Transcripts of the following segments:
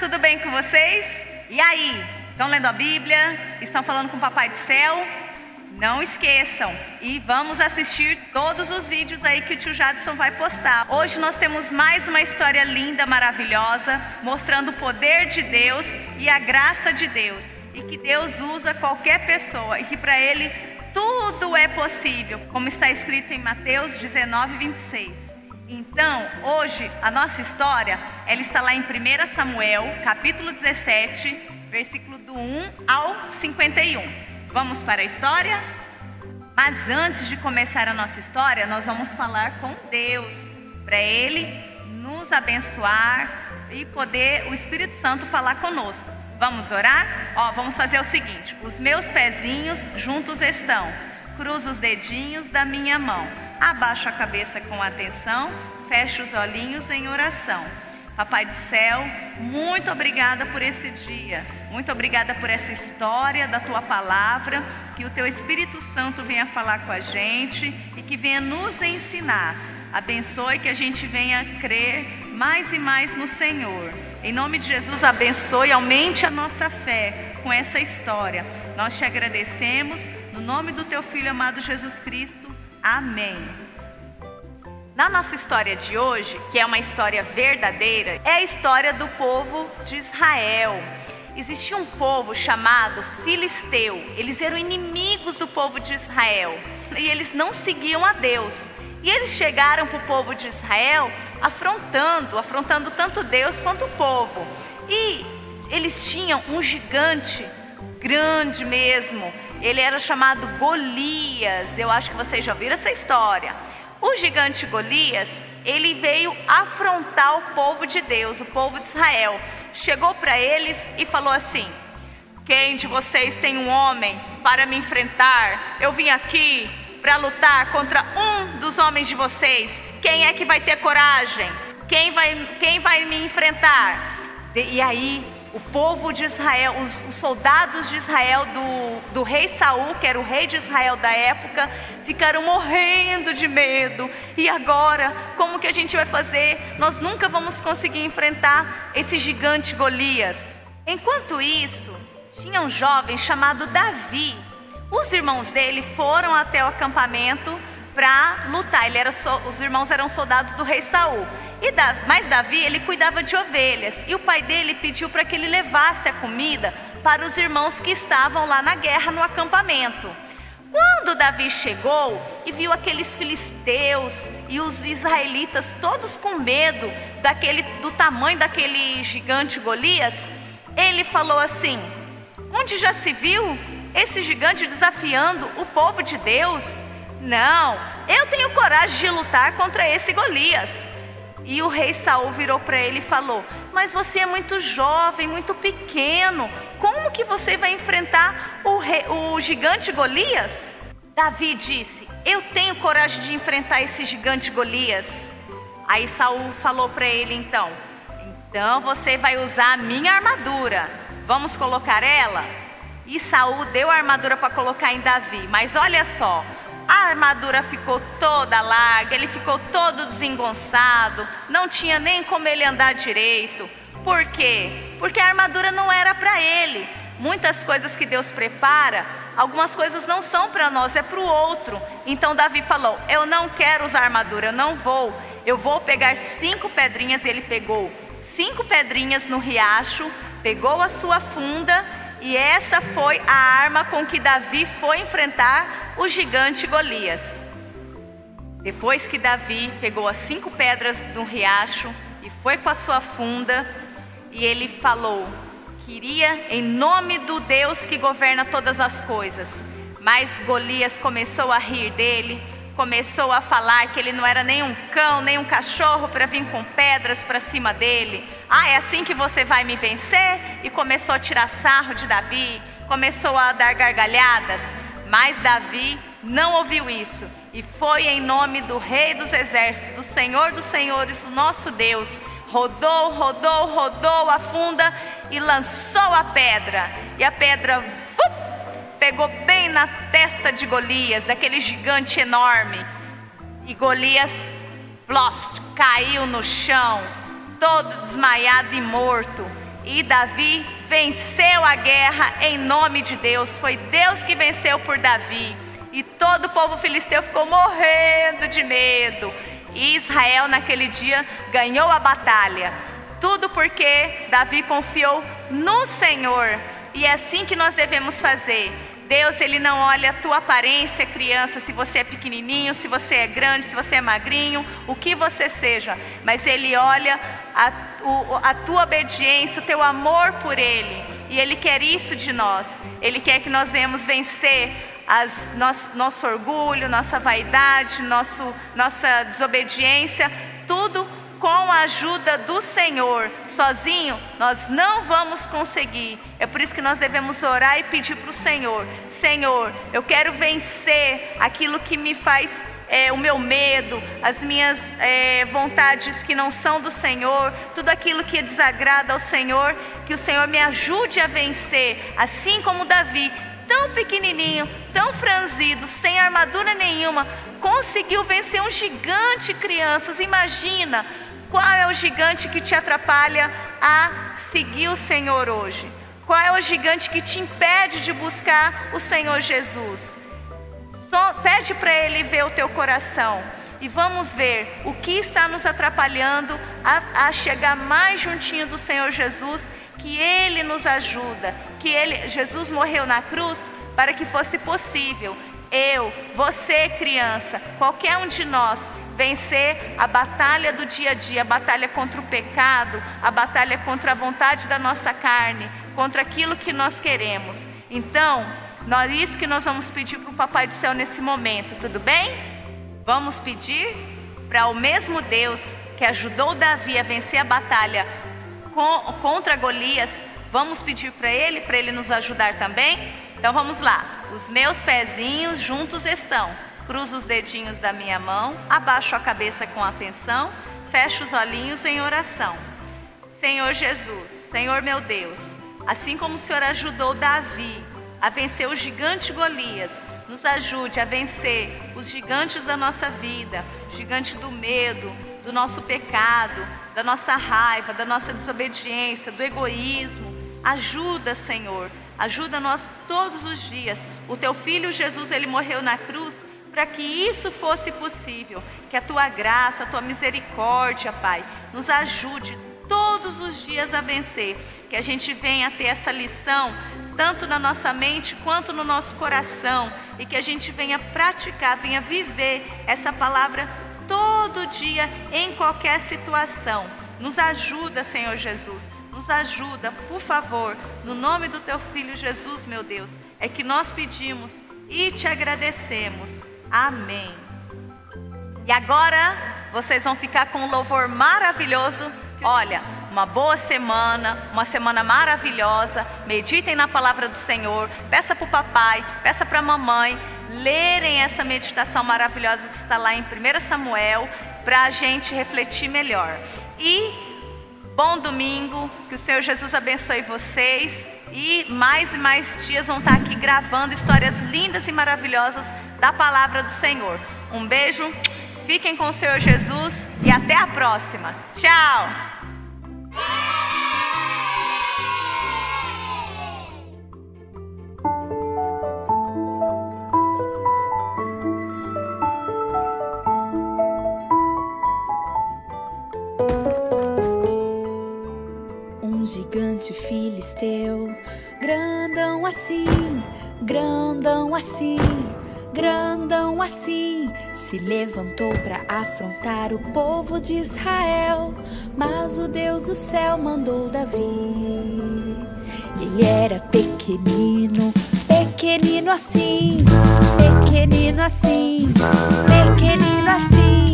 tudo bem com vocês? E aí? Estão lendo a Bíblia? Estão falando com o Papai do Céu? Não esqueçam e vamos assistir todos os vídeos aí que o tio Jadson vai postar. Hoje nós temos mais uma história linda, maravilhosa, mostrando o poder de Deus e a graça de Deus. E que Deus usa qualquer pessoa e que para Ele tudo é possível, como está escrito em Mateus 19, 26. Então, hoje, a nossa história, ela está lá em 1 Samuel, capítulo 17, versículo do 1 ao 51. Vamos para a história? Mas antes de começar a nossa história, nós vamos falar com Deus, para Ele nos abençoar e poder o Espírito Santo falar conosco. Vamos orar? Ó, vamos fazer o seguinte: os meus pezinhos juntos estão, cruza os dedinhos da minha mão Abaixo a cabeça com atenção, feche os olhinhos em oração. Papai do céu, muito obrigada por esse dia, muito obrigada por essa história da tua palavra, que o teu Espírito Santo venha falar com a gente e que venha nos ensinar. Abençoe que a gente venha crer mais e mais no Senhor. Em nome de Jesus, abençoe, aumente a nossa fé com essa história. Nós te agradecemos, no nome do teu Filho amado Jesus Cristo. Amém. Na nossa história de hoje, que é uma história verdadeira, é a história do povo de Israel. Existia um povo chamado Filisteu. Eles eram inimigos do povo de Israel e eles não seguiam a Deus. E eles chegaram para o povo de Israel afrontando, afrontando tanto Deus quanto o povo. E eles tinham um gigante grande mesmo, ele era chamado Golias. Eu acho que vocês já viram essa história. O gigante Golias, ele veio afrontar o povo de Deus, o povo de Israel. Chegou para eles e falou assim: Quem de vocês tem um homem para me enfrentar? Eu vim aqui para lutar contra um dos homens de vocês. Quem é que vai ter coragem? Quem vai, quem vai me enfrentar? E aí o povo de Israel, os, os, soldados de Israel do, do rei Saul, que era o rei de Israel da época, ficaram morrendo de medo. E agora, como que a gente vai fazer? Nós nunca vamos conseguir enfrentar esse gigante Golias. Enquanto isso, tinha um jovem chamado Davi. Os irmãos dele foram até o acampamento para lutar. Ele era so, os irmãos eram soldados do rei Saul. E mas Davi, ele cuidava de ovelhas. E o pai dele pediu para que ele levasse a comida para os irmãos que estavam lá na guerra no acampamento. Quando Davi chegou e viu aqueles filisteus e os israelitas todos com medo daquele, do tamanho daquele gigante Golias, ele falou assim: Onde já se viu esse gigante desafiando o povo de Deus? Não, eu tenho coragem de lutar contra esse Golias. E o rei Saul virou para ele e falou: Mas você é muito jovem, muito pequeno. Como que você vai enfrentar o, rei, o gigante Golias? Davi disse: Eu tenho coragem de enfrentar esse gigante Golias. Aí Saul falou para ele então: Então você vai usar a minha armadura. Vamos colocar ela? E Saul deu a armadura para colocar em Davi. Mas olha só, a armadura ficou toda larga, ele ficou todo desengonçado, não tinha nem como ele andar direito. Por quê? Porque a armadura não era para ele. Muitas coisas que Deus prepara, algumas coisas não são para nós, é para o outro. Então Davi falou: Eu não quero usar armadura, eu não vou. Eu vou pegar cinco pedrinhas. Ele pegou cinco pedrinhas no riacho, pegou a sua funda e essa foi a arma com que Davi foi enfrentar o gigante Golias. Depois que Davi pegou as cinco pedras do riacho e foi com a sua funda, e ele falou: queria em nome do Deus que governa todas as coisas. Mas Golias começou a rir dele, começou a falar que ele não era nem um cão, nem um cachorro para vir com pedras para cima dele. Ah, é assim que você vai me vencer? E começou a tirar sarro de Davi, começou a dar gargalhadas. Mas Davi não ouviu isso e foi em nome do Rei dos Exércitos, do Senhor dos Senhores, o nosso Deus. Rodou, rodou, rodou a funda e lançou a pedra. E a pedra pegou bem na testa de Golias, daquele gigante enorme. E Golias, ploft, caiu no chão, todo desmaiado e morto. E Davi venceu a guerra em nome de Deus. Foi Deus que venceu por Davi. E todo o povo filisteu ficou morrendo de medo. E Israel naquele dia ganhou a batalha. Tudo porque Davi confiou no Senhor. E é assim que nós devemos fazer. Deus, ele não olha a tua aparência, criança, se você é pequenininho, se você é grande, se você é magrinho, o que você seja, mas ele olha a, a tua obediência, o teu amor por ele, e ele quer isso de nós. Ele quer que nós venhamos vencer as, nosso, nosso orgulho, nossa vaidade, nosso, nossa desobediência, tudo com a ajuda do Senhor, sozinho, nós não vamos conseguir. É por isso que nós devemos orar e pedir para o Senhor: Senhor, eu quero vencer aquilo que me faz é, o meu medo, as minhas é, vontades que não são do Senhor, tudo aquilo que desagrada ao Senhor, que o Senhor me ajude a vencer, assim como Davi, tão pequenininho, tão franzido, sem armadura nenhuma, conseguiu vencer um gigante, crianças. Imagina qual é o gigante que te atrapalha a seguir o Senhor hoje? Qual é o gigante que te impede de buscar o Senhor Jesus? Só pede para Ele ver o teu coração e vamos ver o que está nos atrapalhando a, a, chegar mais juntinho do Senhor Jesus, que Ele nos ajuda, que Ele, Jesus morreu na cruz para que fosse possível eu, você, criança, qualquer um de nós vencer a batalha do dia a dia, a batalha contra o pecado, a batalha contra a vontade da nossa carne, contra aquilo que nós queremos. Então, nós, isso que nós vamos pedir para o Papai do Céu nesse momento, tudo bem? Vamos pedir para o mesmo Deus que ajudou Davi a vencer a batalha contra Golias, vamos pedir para Ele, para Ele nos ajudar também? Então vamos lá, os meus pezinhos juntos estão cruzo os dedinhos da minha mão, abaixo a cabeça com atenção, fecho os olhinhos em oração. Senhor Jesus, Senhor meu Deus, assim como o Senhor ajudou Davi a vencer o gigante Golias, nos ajude a vencer os gigantes da nossa vida, gigante do medo, do nosso pecado, da nossa raiva, da nossa desobediência, do egoísmo. Ajuda, Senhor, ajuda nós todos os dias. O teu filho Jesus, ele morreu na cruz para que isso fosse possível, que a tua graça, a tua misericórdia, Pai, nos ajude todos os dias a vencer, que a gente venha ter essa lição tanto na nossa mente quanto no nosso coração e que a gente venha praticar, venha viver essa palavra todo dia em qualquer situação. Nos ajuda, Senhor Jesus. Nos ajuda, por favor, no nome do teu filho Jesus, meu Deus, é que nós pedimos e te agradecemos. Amém. E agora vocês vão ficar com um louvor maravilhoso. Olha, uma boa semana, uma semana maravilhosa. Meditem na palavra do Senhor. Peça para o papai, peça para a mamãe lerem essa meditação maravilhosa que está lá em 1 Samuel, para a gente refletir melhor. E bom domingo, que o Senhor Jesus abençoe vocês. E mais e mais dias vão estar aqui gravando histórias lindas e maravilhosas da palavra do Senhor. Um beijo, fiquem com o Senhor Jesus e até a próxima. Tchau! Um gigante filisteu, grandão assim, grandão assim grandão assim, se levantou para afrontar o povo de Israel. Mas o Deus do céu mandou Davi. Ele era pequenino, pequenino assim, pequenino assim, pequenino assim.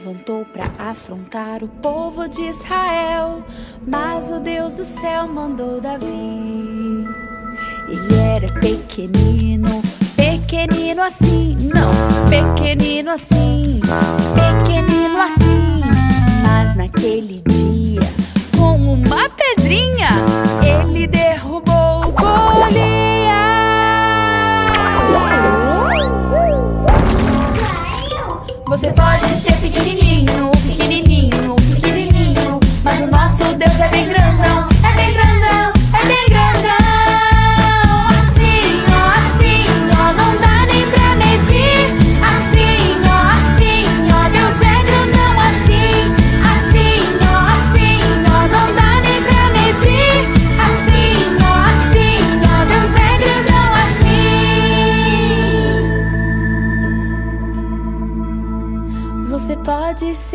Levantou para afrontar o povo de Israel. Mas o Deus do céu mandou Davi. Ele era pequenino, pequenino assim, não, pequenino assim, pequenino assim. Mas naquele dia, com uma pedrinha, ele derrubou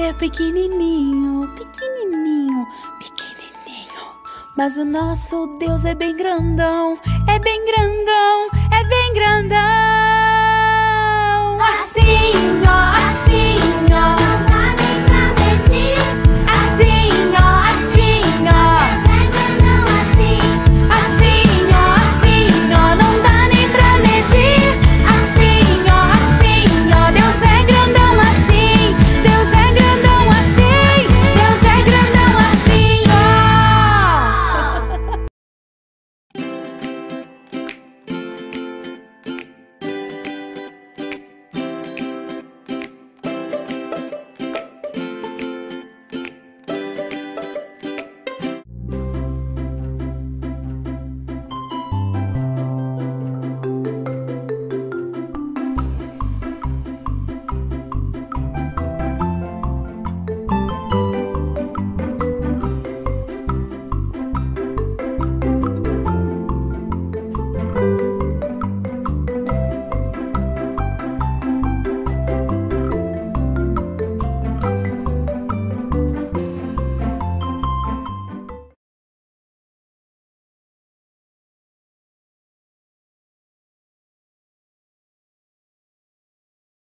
ser pequenininho, pequenininho, pequenininho. Mas o nosso Deus é bem grandão, é bem grandão, é bem grandão. Assim, ó, assim, ó,